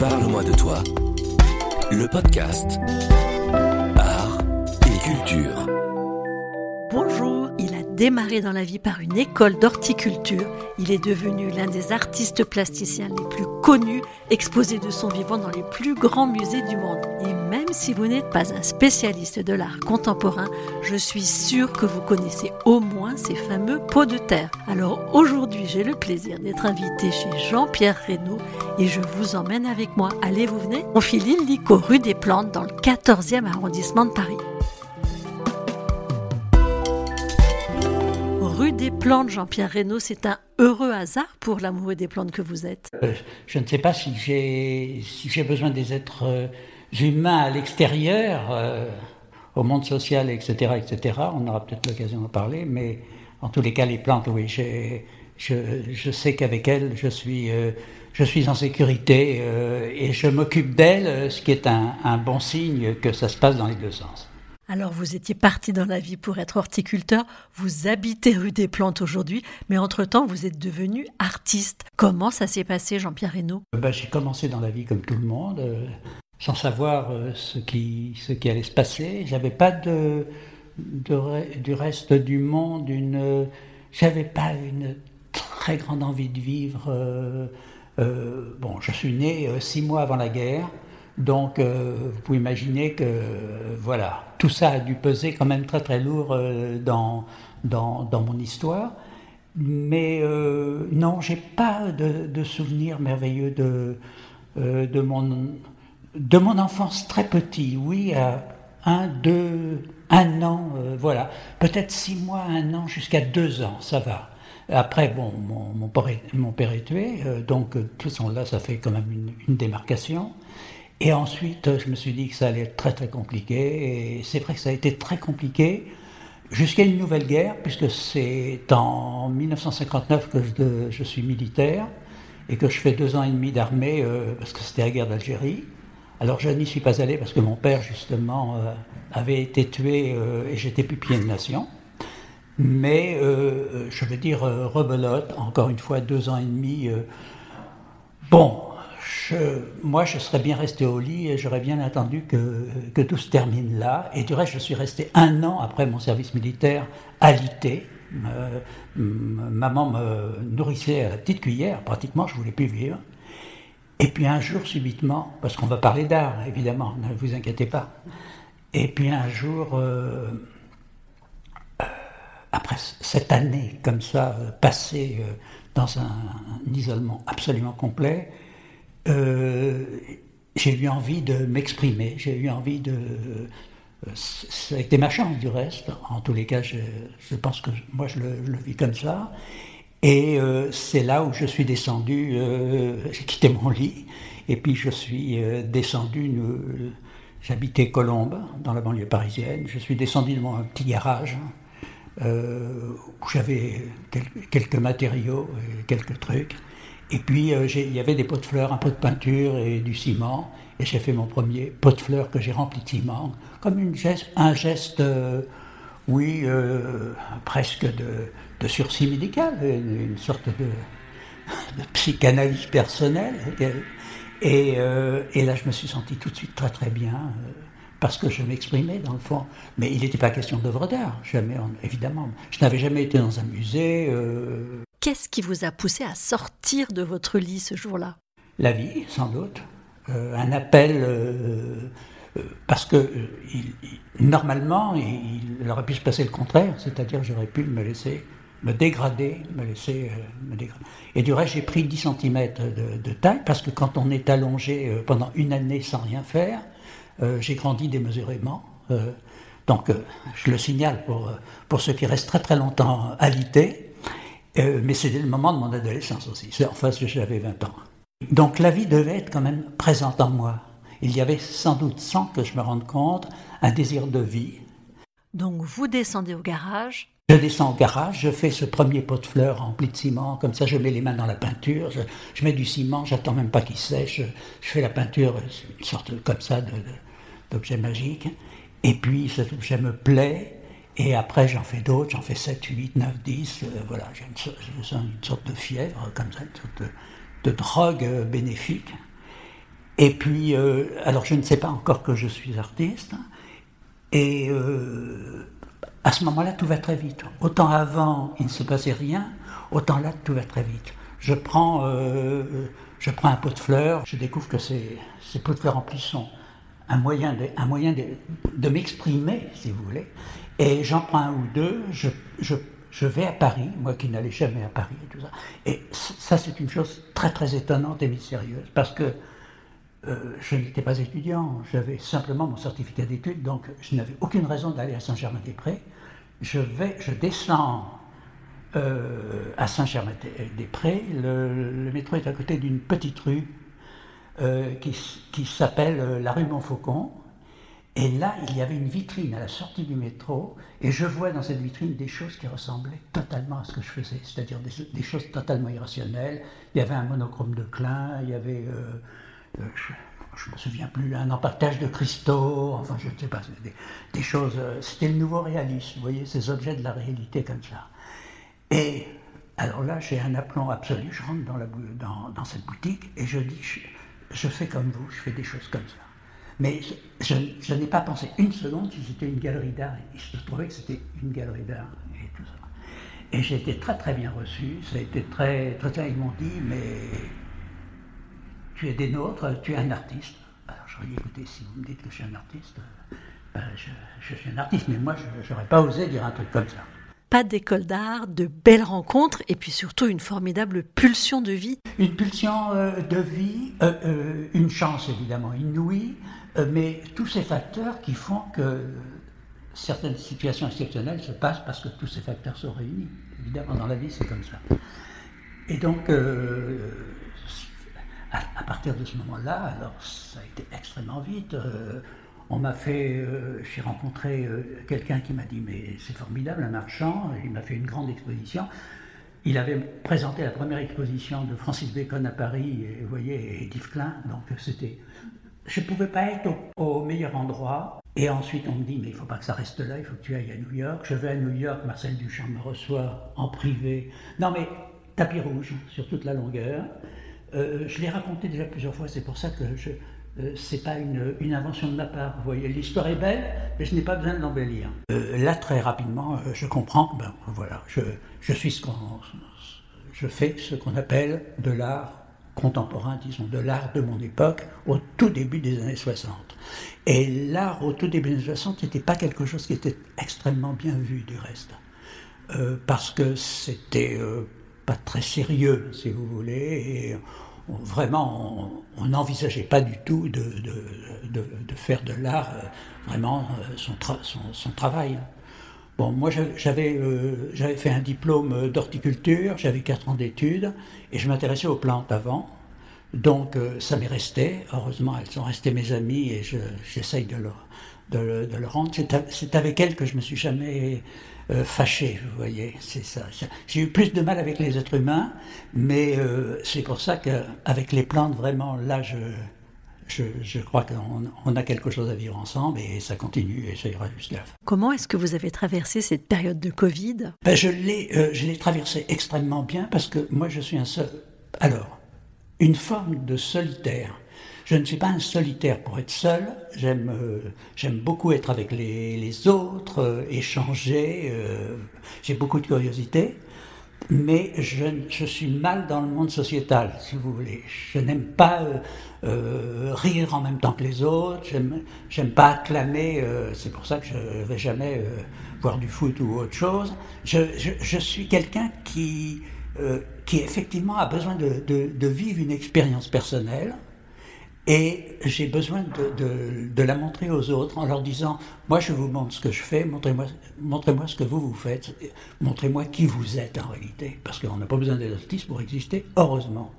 Parle-moi de toi. Le podcast Art et culture. Bonjour, il a démarré dans la vie par une école d'horticulture. Il est devenu l'un des artistes plasticiens les plus connus, exposé de son vivant dans les plus grands musées du monde. Même si vous n'êtes pas un spécialiste de l'art contemporain, je suis sûre que vous connaissez au moins ces fameux pots de terre. Alors aujourd'hui, j'ai le plaisir d'être invité chez Jean-Pierre Reynaud et je vous emmène avec moi. Allez, vous venez? On file illico rue des Plantes dans le 14e arrondissement de Paris. Rue des Plantes, Jean-Pierre Reynaud, c'est un heureux hasard pour l'amoureux des plantes que vous êtes. Euh, je ne sais pas si j'ai besoin des êtres euh, humains à l'extérieur, euh, au monde social, etc., etc. On aura peut-être l'occasion d'en parler, mais en tous les cas, les plantes, oui, je, je sais qu'avec elles, je suis, je suis en sécurité et je m'occupe d'elles, ce qui est un, un bon signe que ça se passe dans les deux sens. Alors vous étiez parti dans la vie pour être horticulteur, vous habitez rue des Plantes aujourd'hui, mais entre-temps vous êtes devenu artiste. Comment ça s'est passé Jean-Pierre Reynaud? Ben, J'ai commencé dans la vie comme tout le monde, euh, sans savoir euh, ce, qui, ce qui allait se passer. J'avais pas de, du reste du monde, une, j'avais pas une très grande envie de vivre. Euh, bon, je suis né six mois avant la guerre. Donc, euh, vous pouvez imaginer que, voilà, tout ça a dû peser quand même très très lourd euh, dans, dans, dans, mon histoire. Mais euh, non, j'ai pas de, de, souvenirs merveilleux de, euh, de, mon, de mon enfance très petit. Oui, à un, deux, un an, voilà. Peut-être six mois, un an, jusqu'à deux ans, ça va. Après, bon, mon, père, est, tué, donc de toute façon là, ça fait quand même une, démarcation. Et ensuite, je me suis dit que ça allait être très très compliqué. Et c'est vrai que ça a été très compliqué jusqu'à une nouvelle guerre, puisque c'est en 1959 que je, suis militaire et que je fais deux ans et demi d'armée, euh, parce que c'était la guerre d'Algérie. Alors je n'y suis pas allé parce que mon père, justement, euh, avait été tué euh, et j'étais pupier de nation. Mais euh, je veux dire, rebelote, encore une fois, deux ans et demi. bon, moi, je serais bien resté au lit et j'aurais bien attendu que, tout se termine là. Et du reste, je suis resté un an après mon service militaire alité. Euh, maman me nourrissait à la petite cuillère, pratiquement, je voulais plus vivre. Et puis un jour, subitement, parce qu'on va parler d'art, évidemment, ne vous inquiétez pas. Et puis un jour, euh, euh, après cette année comme ça, passée dans un, isolement absolument complet, euh, j'ai eu envie de m'exprimer, j'ai eu envie de... Ça a été ma chance du reste, en tous les cas, je, pense que moi je le, vis comme ça. Et euh, c'est là où je suis descendu, euh, j'ai quitté mon lit, et puis je suis euh, descendu, j'habitais Colombes, dans la banlieue parisienne, je suis descendu de mon petit garage, où j'avais quelques, matériaux, et quelques trucs. Et puis, il y avait des pots de fleurs, un pot de peinture et du ciment. Et j'ai fait mon premier pot de fleurs que j'ai rempli de ciment, comme un geste, oui, presque de, de, sursis médical, une, une sorte de, de, psychanalyse personnelle. Et, euh, et, là, je me suis senti tout de suite très très bien, euh, parce que je m'exprimais dans le fond. Mais il n'était pas question d'œuvre d'art, jamais, évidemment. Je n'avais jamais été dans un musée. Euh, Qu'est-ce qui vous a poussé à sortir de votre lit ce jour-là? La vie, sans doute. Un appel, parce que il, il, normalement, il, il, aurait pu se passer le contraire, c'est-à-dire j'aurais pu me laisser me dégrader, me laisser me dégrader. Et du reste, j'ai pris 10 cm de, taille, parce que quand on est allongé pendant une année sans rien faire, j'ai grandi démesurément. donc, je le signale pour, pour ceux qui restent très très longtemps alités. Euh, mais c'était le moment de mon adolescence aussi. Enfin, j'avais 20 ans. Donc la vie devait être quand même présente en moi. Il y avait sans doute, sans que je me rende compte, un désir de vie. Donc vous descendez au garage Je descends au garage, je fais ce premier pot de fleurs rempli de ciment, comme ça je mets les mains dans la peinture, je, mets du ciment, j'attends même pas qu'il sèche, je, fais la peinture, une sorte comme ça d'objet magique. Et puis cet objet me plaît, et après, j'en fais d'autres, j'en fais 7, 8, 9, 10. Euh, voilà, j'ai une, sorte de fièvre, comme ça, une sorte de, de drogue bénéfique. Et puis, alors je ne sais pas encore que je suis artiste, et à ce moment-là, tout va très vite. Autant avant, il ne se passait rien, autant là, tout va très vite. Je prends, je prends un pot de fleurs, je découvre que ces, ces pots de fleurs en sont un moyen de, un moyen de, m'exprimer, si vous voulez. Et j'en prends un ou deux, je, je, je vais à Paris, moi qui n'allais jamais à Paris et tout ça. Et ça, c'est une chose très très étonnante et mystérieuse, parce que euh, je n'étais pas étudiant, j'avais simplement mon certificat d'études, donc je n'avais aucune raison d'aller à Saint-Germain-des-Prés. Je descends euh, à Saint-Germain-des-Prés, le, métro est à côté d'une petite rue euh, qui, s'appelle la rue Montfaucon. Et là, il y avait une vitrine à la sortie du métro, et je vois dans cette vitrine des choses qui ressemblaient totalement à ce que je faisais, c'est-à-dire des, choses totalement irrationnelles. Il y avait un monochrome de Klein, il y avait, euh, je ne me souviens plus, un empaquetage de cristaux, enfin je ne sais pas, des, choses. C'était le nouveau réalisme, vous voyez, ces objets de la réalité comme ça. Et alors là, j'ai un aplomb absolu, je rentre dans, cette boutique et je dis, je fais comme vous, je fais des choses comme ça. Mais je, n'ai pas pensé une seconde si c'était une galerie d'art. Je trouvais que c'était une galerie d'art et tout ça. Et j'ai été très très bien reçu. Ça a été très très. Ils m'ont dit, mais tu es des nôtres, tu es un artiste. Alors je ai écoutez, si vous me dites que je suis un artiste, ben, je, je, suis un artiste, mais moi je n'aurais pas osé dire un truc comme ça pas d'école d'art, de belles rencontres et puis surtout une formidable pulsion de vie. Une pulsion euh, de vie, euh, euh, une chance évidemment inouïe, mais tous ces facteurs qui font que certaines situations exceptionnelles se passent parce que tous ces facteurs sont réunis. Évidemment, dans la vie, c'est comme ça. Et donc, à, partir de ce moment-là, alors ça a été extrêmement vite. On m'a fait, euh, j'ai rencontré euh, quelqu'un qui m'a dit mais c'est formidable, un marchand, il m'a fait une grande exposition. Il avait présenté la première exposition de Francis Bacon à Paris, et, vous voyez, et Klein, donc c'était... Je ne pouvais pas être au, meilleur endroit. Et ensuite, on me dit, mais il ne faut pas que ça reste là, il faut que tu ailles à New York. Je vais à New York, Marcel Duchamp me reçoit en privé. Non, mais tapis rouge sur toute la longueur. Euh, je l'ai raconté déjà plusieurs fois, c'est pour ça que je, euh, pas une, invention de ma part. Vous voyez, l'histoire est belle, mais je n'ai pas besoin de l'embellir. Euh, là, très rapidement, euh, je comprends ben, voilà, je, je fais ce qu'on appelle de l'art contemporain, disons, de l'art de mon époque, au tout début des années 60. Et l'art au tout début des années 60 n'était pas quelque chose qui était extrêmement bien vu du reste, parce que c'était pas très sérieux, si vous voulez. Vraiment, on n'envisageait pas du tout de, faire de l'art euh, vraiment euh, son, travail. Bon, moi euh, j'avais fait un diplôme d'horticulture, j'avais 4 ans d'études et je m'intéressais aux plantes avant. Donc ça m'est resté, heureusement elles sont restées mes amies et j'essaye de, le, de, le rendre. C'est avec elles que je me suis jamais euh, fâché, vous voyez, c'est ça. J'ai eu plus de mal avec les êtres humains, mais euh, c'est pour ça qu'avec les plantes, vraiment, là, je, je, crois qu'on a quelque chose à vivre ensemble et ça continue et ça ira jusqu'à la fin. Comment est-ce que vous avez traversé cette période de Covid? Ben, Je l'ai euh, je l'ai traversé extrêmement bien parce que moi, je suis un seul. Alors, une forme de solitaire. Je ne suis pas un solitaire pour être seul. J'aime euh, j'aime beaucoup être avec les, autres, euh, échanger. Euh, j'ai beaucoup de curiosité. Mais je, suis mal dans le monde sociétal, si vous voulez. Je n'aime pas rire en même temps que les autres. J'aime pas acclamer. C'est pour ça que je ne vais jamais voir du foot ou autre chose. Je, suis quelqu'un qui, qui effectivement a besoin de vivre une expérience personnelle et j'ai besoin de, la montrer aux autres en leur disant, moi je vous montre ce que je fais, montrez-moi montrez ce que vous vous faites, montrez-moi qui vous êtes en réalité, parce qu'on n'a pas besoin des artistes pour exister, heureusement.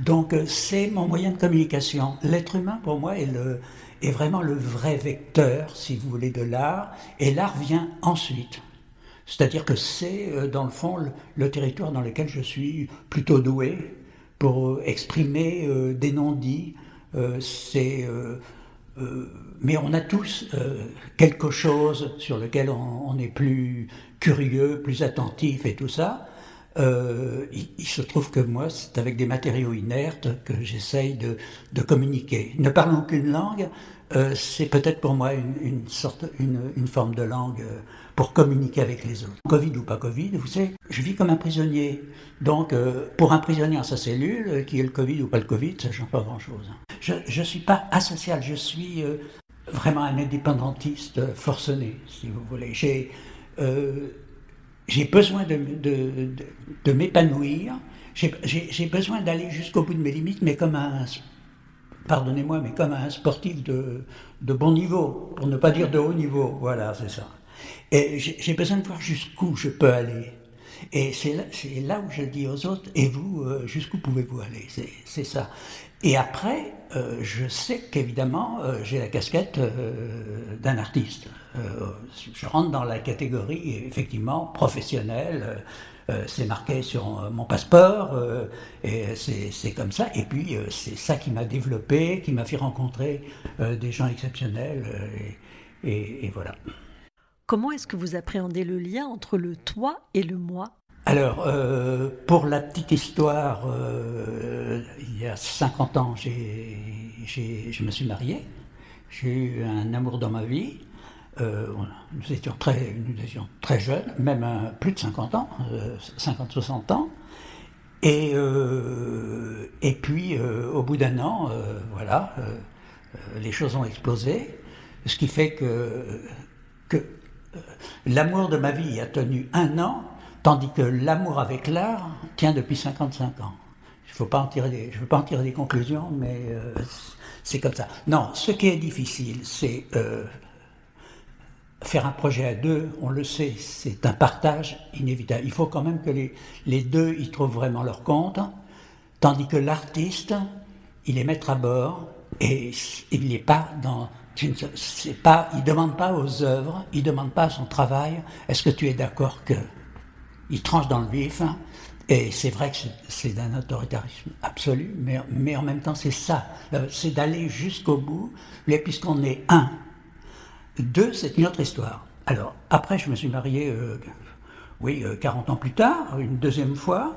Donc euh, c'est mon moyen de communication. L'être humain pour moi est, vraiment le vrai vecteur, si vous voulez, de l'art, et l'art vient ensuite. C'est-à-dire que c'est, euh, dans le fond, le, territoire dans lequel je suis plutôt doué pour exprimer euh, des non-dits, c'est euh, euh, mais on a tous quelque chose sur lequel on, est plus curieux, plus attentif et tout ça. euh, il, se trouve que moi, c'est avec des matériaux inertes que j'essaye de, de, communiquer. Ne parlant qu'une langue, euh, c'est peut-être pour moi une, sorte, une, forme de langue euh, pour communiquer avec les autres. Covid ou pas Covid, vous savez, je vis comme un prisonnier. Donc, euh, pour un prisonnier en sa cellule, qui est le Covid ou pas le Covid, ça change pas grand-chose. Je ne suis pas asocial, je suis vraiment un indépendantiste forcené, si vous voulez. J'ai besoin de, de, m'épanouir, j'ai besoin d'aller jusqu'au bout de mes limites, mais comme un, pardonnez-moi, mais comme un sportif de, de bon niveau, pour ne pas dire de haut niveau, voilà, c'est ça. Et j'ai besoin de voir jusqu'où je peux aller. Et c'est là, où je dis aux autres, et vous, euh, jusqu'où pouvez-vous aller? C'est ça. Et après, euh, je sais qu'évidemment, euh, j'ai la casquette d'un artiste. je rentre dans la catégorie, effectivement, professionnelle. C'est marqué sur mon passeport, et c'est comme ça. Et puis, c'est ça qui m'a développé, qui m'a fait rencontrer des gens exceptionnels, et, et voilà. Comment est-ce que vous appréhendez le lien entre le toi et le moi? Alors, euh, pour la petite histoire, euh, il y a 50 ans, je me suis marié. J'ai eu un amour dans ma vie. Euh, nous, étions très, jeunes, même plus de 50 ans, 50-60 ans. Et, et puis, au bout d'un an, voilà, les choses ont explosé. Ce qui fait que, que l'amour de ma vie a tenu un an, tandis que l'amour avec l'art tient depuis 55 ans. Je ne veux pas en tirer des conclusions, mais euh, c'est comme ça. Non, ce qui est difficile, c'est euh, faire un projet à deux, on le sait, c'est un partage inévitable. Il faut quand même que les, les deux y trouvent vraiment leur compte, tandis que l'artiste, il est maître à bord et il n'est pas dans pas, il ne demande pas aux œuvres, il ne demande pas à son travail, est-ce que tu es d'accord que Il tranche dans le vif, et c'est vrai que c'est d'un autoritarisme absolu, mais, mais en même temps c'est ça, euh, c'est d'aller jusqu'au bout, mais puisqu'on est un. Deux, c'est une autre histoire. Alors, après, je me suis marié, euh, oui, 40 euh, ans plus tard, une deuxième fois,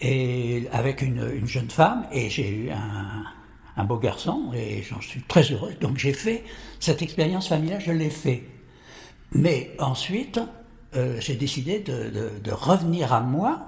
et avec une, une jeune femme, et j'ai eu un, beau garçon et j'en suis très heureux. Donc j'ai fait cette expérience familiale, je l'ai fait. Mais ensuite, euh, j'ai décidé de, revenir à moi.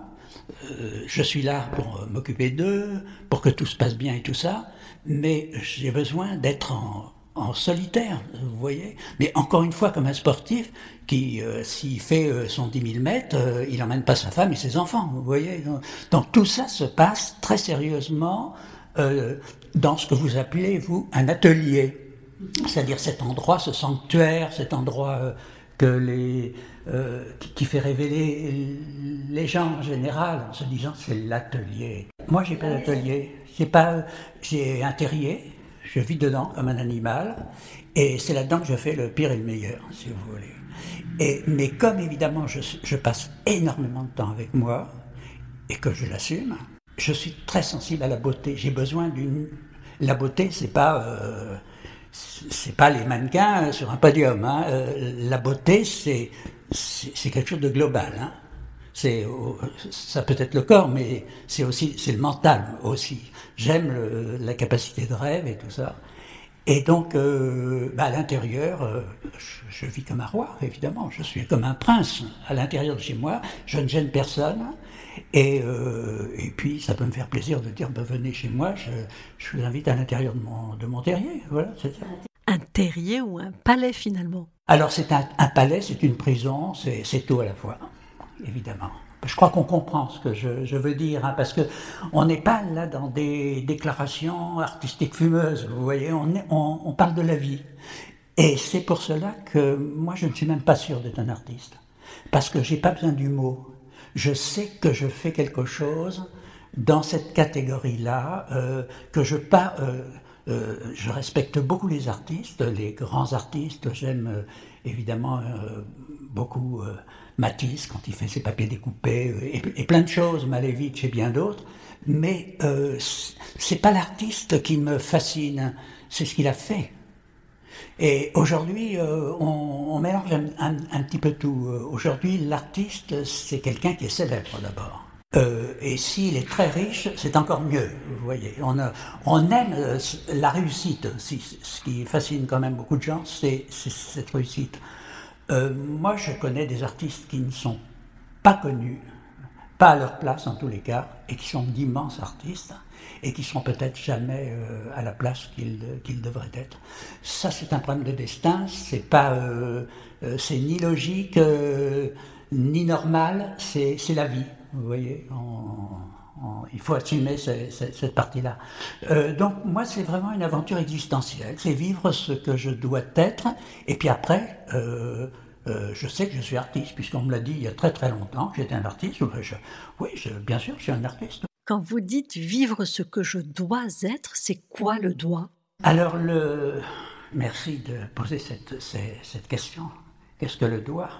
Euh, je suis là pour m'occuper d'eux, pour que tout se passe bien et tout ça, mais j'ai besoin d'être en, solitaire, vous voyez. Mais encore une fois, comme un sportif qui, euh, s'il fait son 10 000 mètres, il n'emmène pas sa femme et ses enfants, vous voyez. donc tout ça se passe très sérieusement euh, dans ce que vous appelez, vous, un atelier. C'est-à-dire cet endroit, ce sanctuaire, cet endroit euh, que les, euh, qui, fait révéler les gens en général en se disant c'est l'atelier. Moi, j'ai pas d'atelier. Pas, j'ai un terrier. Je vis dedans comme un animal, et c'est là-dedans que je fais le pire et le meilleur, si vous voulez. Et, mais comme évidemment je, passe énormément de temps avec moi, et que je l'assume, je suis très sensible à la beauté. J'ai besoin d'une. La beauté, c'est pas. Euh, c'est pas les mannequins sur un podium. Hein. Euh, la beauté, c'est c'est quelque chose de global. Hein. C'est ça peut être le corps, mais c'est aussi c'est le mental aussi. J'aime la capacité de rêve et tout ça. Et donc, euh, bah, à l'intérieur, je, je, vis comme un roi, évidemment. Je suis comme un prince à l'intérieur de chez moi. Je ne gêne personne. Et, euh, et, puis, ça peut me faire plaisir de dire, ben, venez chez moi, je, je vous invite à l'intérieur de mon, de mon terrier. Voilà, c'est ça. Un terrier ou un palais finalement? Alors, c'est un, un, palais, c'est une prison, c'est tout à la fois, évidemment. Je crois qu'on comprend ce que je, veux dire, hein, parce que on n'est pas là dans des déclarations artistiques fumeuses, vous voyez, on, parle de la vie. Et c'est pour cela que moi, je ne suis même pas sûr d'être un artiste, parce que j'ai pas besoin du mot je sais que je fais quelque chose dans cette catégorie-là, euh, que euh, euh, je respecte beaucoup les artistes, les grands artistes. J'aime évidemment beaucoup Matisse quand il fait ses papiers découpés et, plein de choses, Malevich et bien d'autres. Mais c'est pas l'artiste qui me fascine, c'est ce qu'il a fait. Et aujourd'hui, euh, on, mélange un, petit peu tout. Aujourd'hui, l'artiste, c'est quelqu'un qui est célèbre d'abord. Euh, et s'il est très riche, c'est encore mieux. Vous voyez, on, aime euh, la réussite. Ce qui fascine quand même beaucoup de gens, c'est cette réussite. Euh, moi, je connais des artistes qui ne sont pas connus, pas à leur place en tous les cas, et qui sont d'immenses artistes, et qui sont peut-être jamais à la place qu'ils devraient être. Ça, c'est un problème de destin. C'est pas, c'est ni logique ni normal. C'est la vie. Vous voyez, il faut assumer cette, partie-là. Euh, donc moi, c'est vraiment une aventure existentielle. C'est vivre ce que je dois être. Et puis après, euh, euh, je sais que je suis artiste, puisqu'on me l'a dit il y a très très longtemps que j'étais un artiste. oui, bien sûr, je suis un artiste. Quand vous dites vivre ce que je dois être, c'est quoi le doigt? Alors, le... merci de poser cette, cette question. Qu'est-ce que le doigt?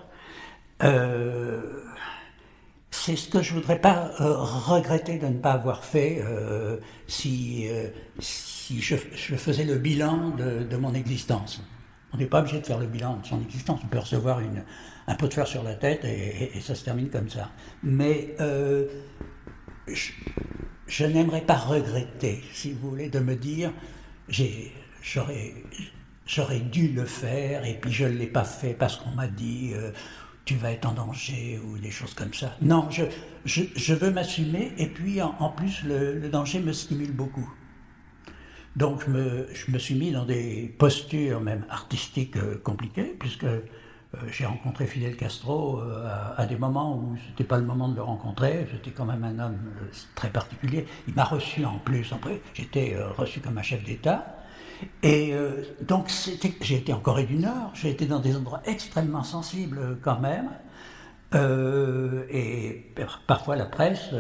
C'est ce que je voudrais pas euh, regretter de ne pas avoir fait euh, si, euh, je, faisais le bilan de, mon existence. On n'est pas obligé de faire le bilan de son existence, on peut recevoir un pot de fer sur la tête et, ça se termine comme ça. Mais je, n'aimerais pas regretter, si vous voulez, de me dire j'aurais dû le faire et puis je ne l'ai pas fait parce qu'on m'a dit tu vas être en danger ou des choses comme ça. Non, je, je, veux m'assumer et puis en, plus le, danger me stimule beaucoup. Donc je me, je me, suis mis dans des postures même artistiques euh, compliquées puisque euh, j'ai rencontré Fidel Castro euh, à, des moments où ce n'était pas le moment de le rencontrer. J'étais quand même un homme très particulier. Il m'a reçu en plus. Après, j'étais reçu comme un chef d'État. Et euh, donc, j'ai été en Corée du Nord, j'ai été dans des endroits extrêmement sensibles euh, quand même. Euh, et parfois la presse,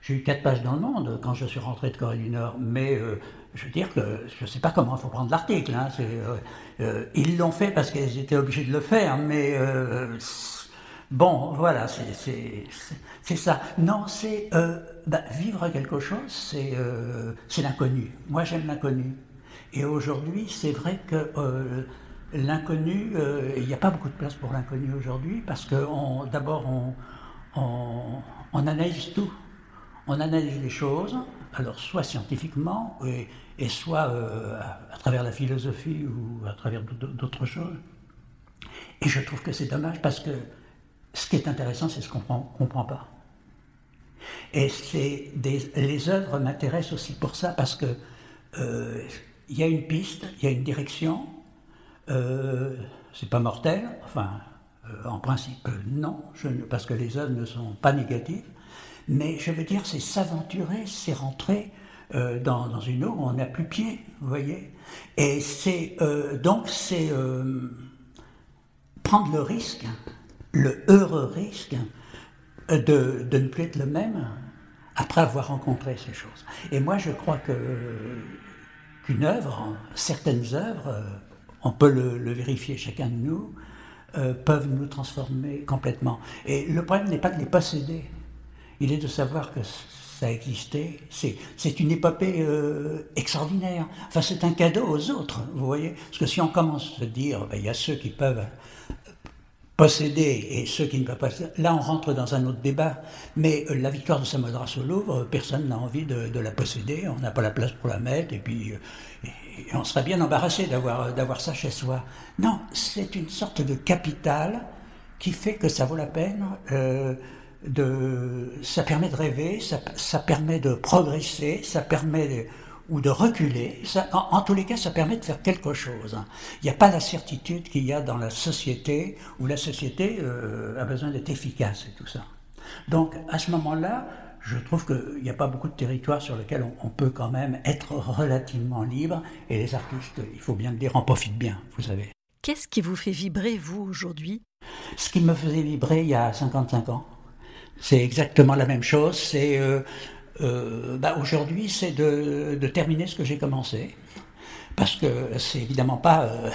j'ai eu quatre pages dans le monde quand je suis rentré de Corée du Nord, mais je veux dire que je ne sais pas comment il faut prendre l'article. Hein, ils l'ont fait parce qu'ils étaient obligés de le faire, mais bon, voilà, c'est ça. Non, c'est bah, vivre quelque chose, c'est l'inconnu. Moi, j'aime l'inconnu. Et aujourd'hui, c'est vrai que euh, l'inconnu, euh, il n'y a pas beaucoup de place pour l'inconnu aujourd'hui, parce que d'abord, on, analyse tout. On analyse les choses, alors soit scientifiquement, et, soit euh, à, travers la philosophie ou à travers d'autres choses. Et je trouve que c'est dommage parce que ce qui est intéressant, c'est ce qu'on ne comprend pas. Et les œuvres m'intéressent aussi pour ça, parce que il y a une piste, il y a une direction, euh, c'est pas mortel, enfin, euh, en principe, non, parce que les œuvres ne sont pas négatives, mais je veux dire, c'est s'aventurer, c'est rentrer euh, dans, une eau où on n'a plus pied, vous voyez. Et c'est donc, c'est prendre le risque, le heureux risque de, de ne plus être le même après avoir rencontré ces choses. Et moi, je crois que qu'une œuvre, certaines œuvres, euh, on peut le, vérifier chacun de nous, euh, peuvent nous transformer complètement. Et le problème n'est pas de les posséder, il est de savoir que ça a existé. C'est une épopée euh, extraordinaire. Enfin, c'est un cadeau aux autres, vous voyez. Parce que si on commence à se dire, ben, il y a ceux qui peuvent posséder et ceux qui ne peuvent pas. Là, on rentre dans un autre débat. Mais euh, la victoire de Samothrace au Louvre, personne n'a envie de, la posséder. On n'a pas la place pour la mettre. Et puis, euh, on serait bien embarrassé d'avoir, ça chez soi. Non, c'est une sorte de capital qui fait que ça vaut la peine. Euh, de, ça permet de rêver, ça, ça permet de progresser, ça permet de, ou de reculer. Ça, en, tous les cas, ça permet de faire quelque chose. Il n'y a pas la certitude qu'il y a dans la société, où la société euh, a besoin d'être efficace et tout ça. Donc, à ce moment-là, je trouve qu'il n'y a pas beaucoup de territoires sur lesquels on, peut quand même être relativement libre, et les artistes, il faut bien le dire, en profitent bien, vous savez. Qu'est-ce qui vous fait vibrer, vous, aujourd'hui? Ce qui me faisait vibrer il y a 55 ans. C'est exactement la même chose. C'est euh, euh, bah, aujourd'hui, c'est de, terminer ce que j'ai commencé. Parce que c'est évidemment pas euh,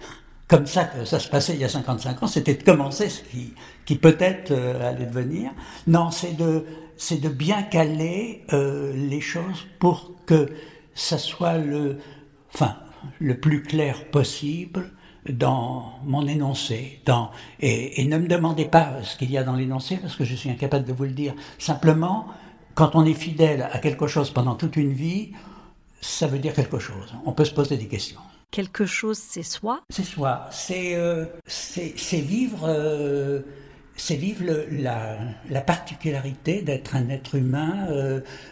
comme ça que ça se passait il y a 55 ans, c'était de commencer ce qui, qui peut-être euh, allait devenir. Non, c'est de, c'est de bien caler les choses pour que ça soit le, enfin, le plus clair possible dans mon énoncé. Dans, et, ne me demandez pas ce qu'il y a dans l'énoncé, parce que je suis incapable de vous le dire. Simplement, quand on est fidèle à quelque chose pendant toute une vie, ça veut dire quelque chose. On peut se poser des questions. Quelque chose, c'est soi? C'est soi. C'est euh, vivre, euh, vivre la, la, particularité d'être un être humain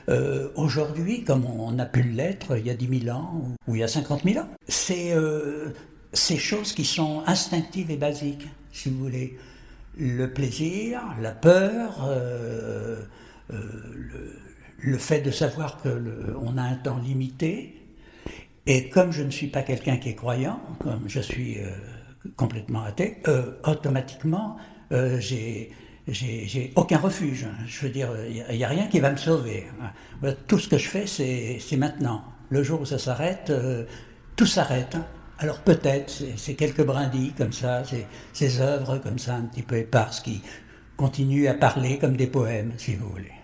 euh, aujourd'hui, comme on a pu l'être il y a 10 000 ans ou, il y a 50 000 ans. C'est ces choses qui sont instinctives et basiques, si vous voulez. Le plaisir, la peur, le, le, fait de savoir qu'on a un temps limité, et comme je ne suis pas quelqu'un qui est croyant, comme je suis euh, complètement athée, euh, automatiquement, euh, j'ai j'ai aucun refuge. Je veux dire, il n'y a, rien qui va me sauver. Tout ce que je fais, c'est maintenant. Le jour où ça s'arrête, tout s'arrête. Alors peut-être, c'est quelques brindilles comme ça, ces œuvres comme ça un petit peu éparses qui continuent à parler comme des poèmes, si vous voulez.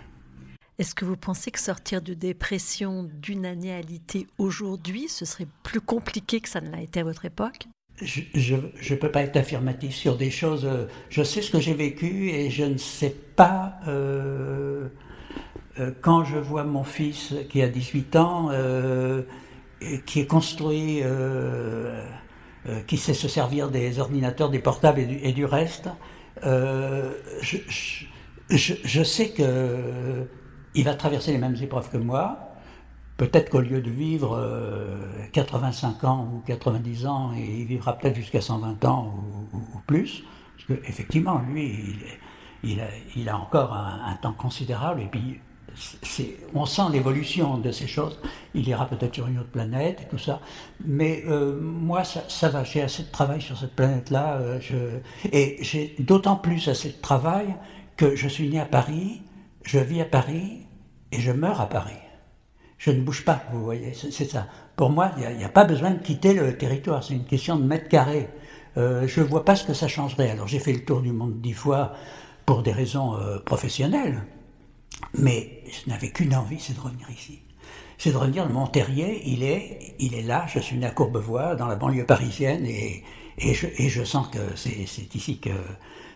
Est-ce que vous pensez que sortir de dépression d'une annéalité aujourd'hui, ce serait plus compliqué que ça ne l'a été à votre époque? Je ne peux pas être affirmatif sur des choses. Euh, je sais ce que j'ai vécu et je ne sais pas. Euh, euh, quand je vois mon fils qui a 18 ans, qui est construit, qui sait se servir des ordinateurs, des portables et du, reste, je, sais que il va traverser les mêmes épreuves que moi. Peut-être qu'au lieu de vivre 85 euh, ans ou 90 ans, il vivra peut-être jusqu'à 120 ans ou, plus. Parce qu'effectivement, lui, il, a, encore un, temps considérable. Et puis, on sent l'évolution de ces choses. Il ira peut-être sur une autre planète et tout ça. Mais euh, moi, ça, va. J'ai assez de travail sur cette planète-là. Euh, et j'ai d'autant plus assez de travail que je suis né à Paris, je vis à Paris, et je meurs à Paris. Je ne bouge pas, vous voyez, c'est ça. Pour moi, il n'y a, pas besoin de quitter le territoire, c'est une question de mètre carré. Euh, je ne vois pas ce que ça changerait. Alors j'ai fait le tour du monde dix fois pour des raisons euh, professionnelles, mais je n'avais qu'une envie, c'est de revenir ici. C'est de revenir, mon terrier, il est, il est là, je suis né à Courbevoie, dans la banlieue parisienne, et, je, sens que c'est ici que,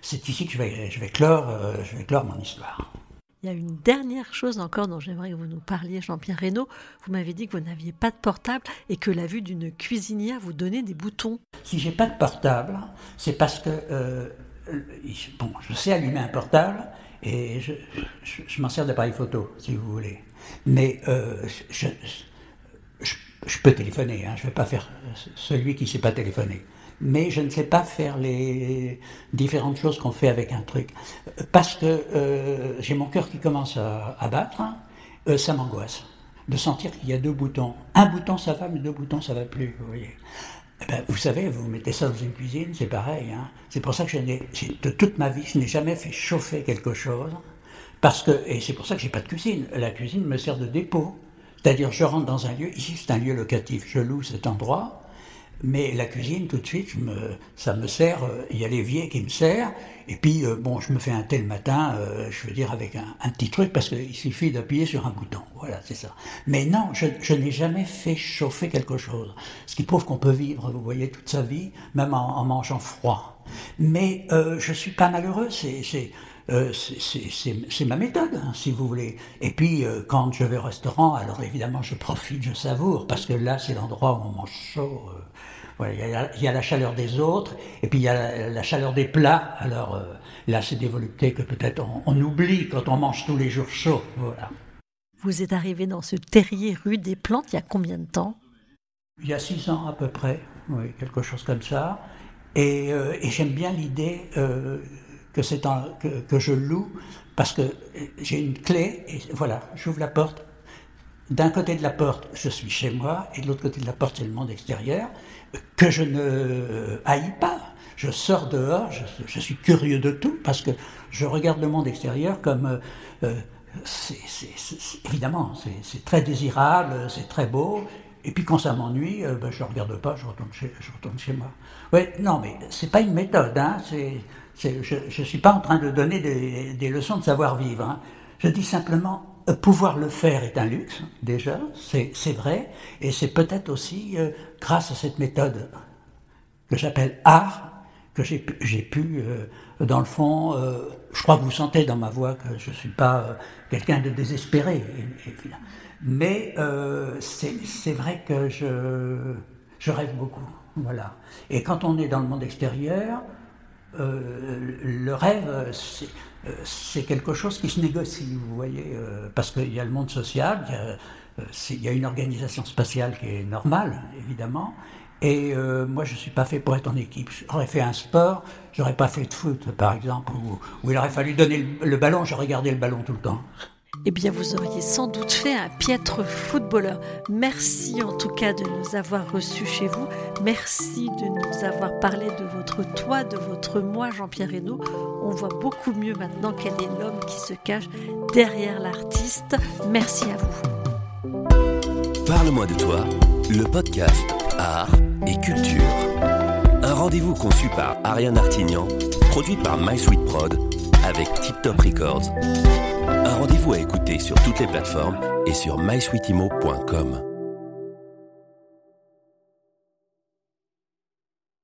ici que je vais, je euh, je vais clore mon histoire. Il y a une dernière chose encore dont j'aimerais que vous nous parliez, Jean-Pierre Reynaud. Vous m'avez dit que vous n'aviez pas de portable et que la vue d'une cuisinière vous donnait des boutons. Si j'ai pas de portable, c'est parce que euh, bon, je sais allumer un portable et je, m'en sers d'appareil photo, si vous voulez. Mais euh, je, peux téléphoner, hein, je ne vais pas faire celui qui ne sait pas téléphoner mais je ne sais pas faire les différentes choses qu'on fait avec un truc. Parce que euh, j'ai mon cœur qui commence à, battre, euh, ça m'angoisse. De sentir qu'il y a deux boutons. Un bouton ça va, mais deux boutons ça va plus, vous voyez. Eh ben, vous savez, vous mettez ça dans une cuisine, c'est pareil. Hein. C'est pour ça que je de toute ma vie, je n'ai jamais fait chauffer quelque chose. Parce que, et c'est pour ça que j'ai pas de cuisine. La cuisine me sert de dépôt. C'est-à-dire, je rentre dans un lieu, ici c'est un lieu locatif, je loue cet endroit, mais la cuisine, tout de suite, me, ça me sert, euh, il y a l'évier qui me sert, et puis, euh, bon, je me fais un le matin, euh, je veux dire, avec un, petit truc, parce qu'il suffit d'appuyer sur un bouton. Voilà, c'est ça. Mais non, je, je n'ai jamais fait chauffer quelque chose. Ce qui prouve qu'on peut vivre, vous voyez, toute sa vie, même en, mangeant froid. Mais je suis pas malheureux, c'est... c'est c'est ma méthode, hein, si vous voulez. Et puis, quand je vais au restaurant, alors évidemment, je profite, je savoure, parce que là, c'est l'endroit où on mange chaud il, y a, la chaleur des autres, et puis il y a la, chaleur des plats. Alors euh, là, c'est des voluptés que peut-être on, oublie quand on mange tous les jours chaud. Voilà. Vous êtes arrivé dans ce terrier rue des plantes il y a combien de temps? Il y a six ans à peu près, oui, quelque chose comme ça. Et, euh, j'aime bien l'idée euh, que, c'est je loue, parce que j'ai une clé, et voilà, j'ouvre la porte. D'un côté de la porte, je suis chez moi, et de l'autre côté de la porte, c'est le monde extérieur que je ne haïs pas. Je sors dehors, je, suis curieux de tout, parce que je regarde le monde extérieur comme... Euh, évidemment, c'est très désirable, c'est très beau, et puis quand ça m'ennuie, euh, ben, je ne regarde pas, je retourne chez, moi. Oui, non, mais c'est pas une méthode. Hein, je ne suis pas en train de donner des, des leçons de savoir-vivre. Hein. Je dis simplement, euh, pouvoir le faire est un luxe, déjà, c'est vrai, et c'est peut-être aussi euh, grâce à cette méthode que j'appelle art, que j'ai pu, dans le fond, je crois que vous sentez dans ma voix que je ne suis pas quelqu'un de désespéré. Mais c'est vrai que je, je rêve beaucoup. Voilà. Et quand on est dans le monde extérieur, euh, le rêve, c'est quelque chose qui se négocie, vous voyez, euh, parce qu'il y a le monde social, il y, a, une organisation spatiale qui est normale, évidemment, et euh, moi, je ne suis pas fait pour être en équipe. J'aurais fait un sport, j'aurais pas fait de foot, par exemple, où, il aurait fallu donner le, le ballon, j'aurais gardé le ballon tout le temps eh bien vous auriez sans doute fait un piètre footballeur. Merci en tout cas de nous avoir reçus chez vous. Merci de nous avoir parlé de votre toi, de votre moi, Jean-Pierre Reynaud. On voit beaucoup mieux maintenant quel est l'homme qui se cache derrière l'artiste. Merci à vous. Parle-moi de toi, le podcast Art et Culture. Rendez-vous conçu par Ariane Artignan, produit par My Sweet Prod avec Tip Top Records. Un rendez-vous à écouter sur toutes les plateformes et sur mysweetimo.com.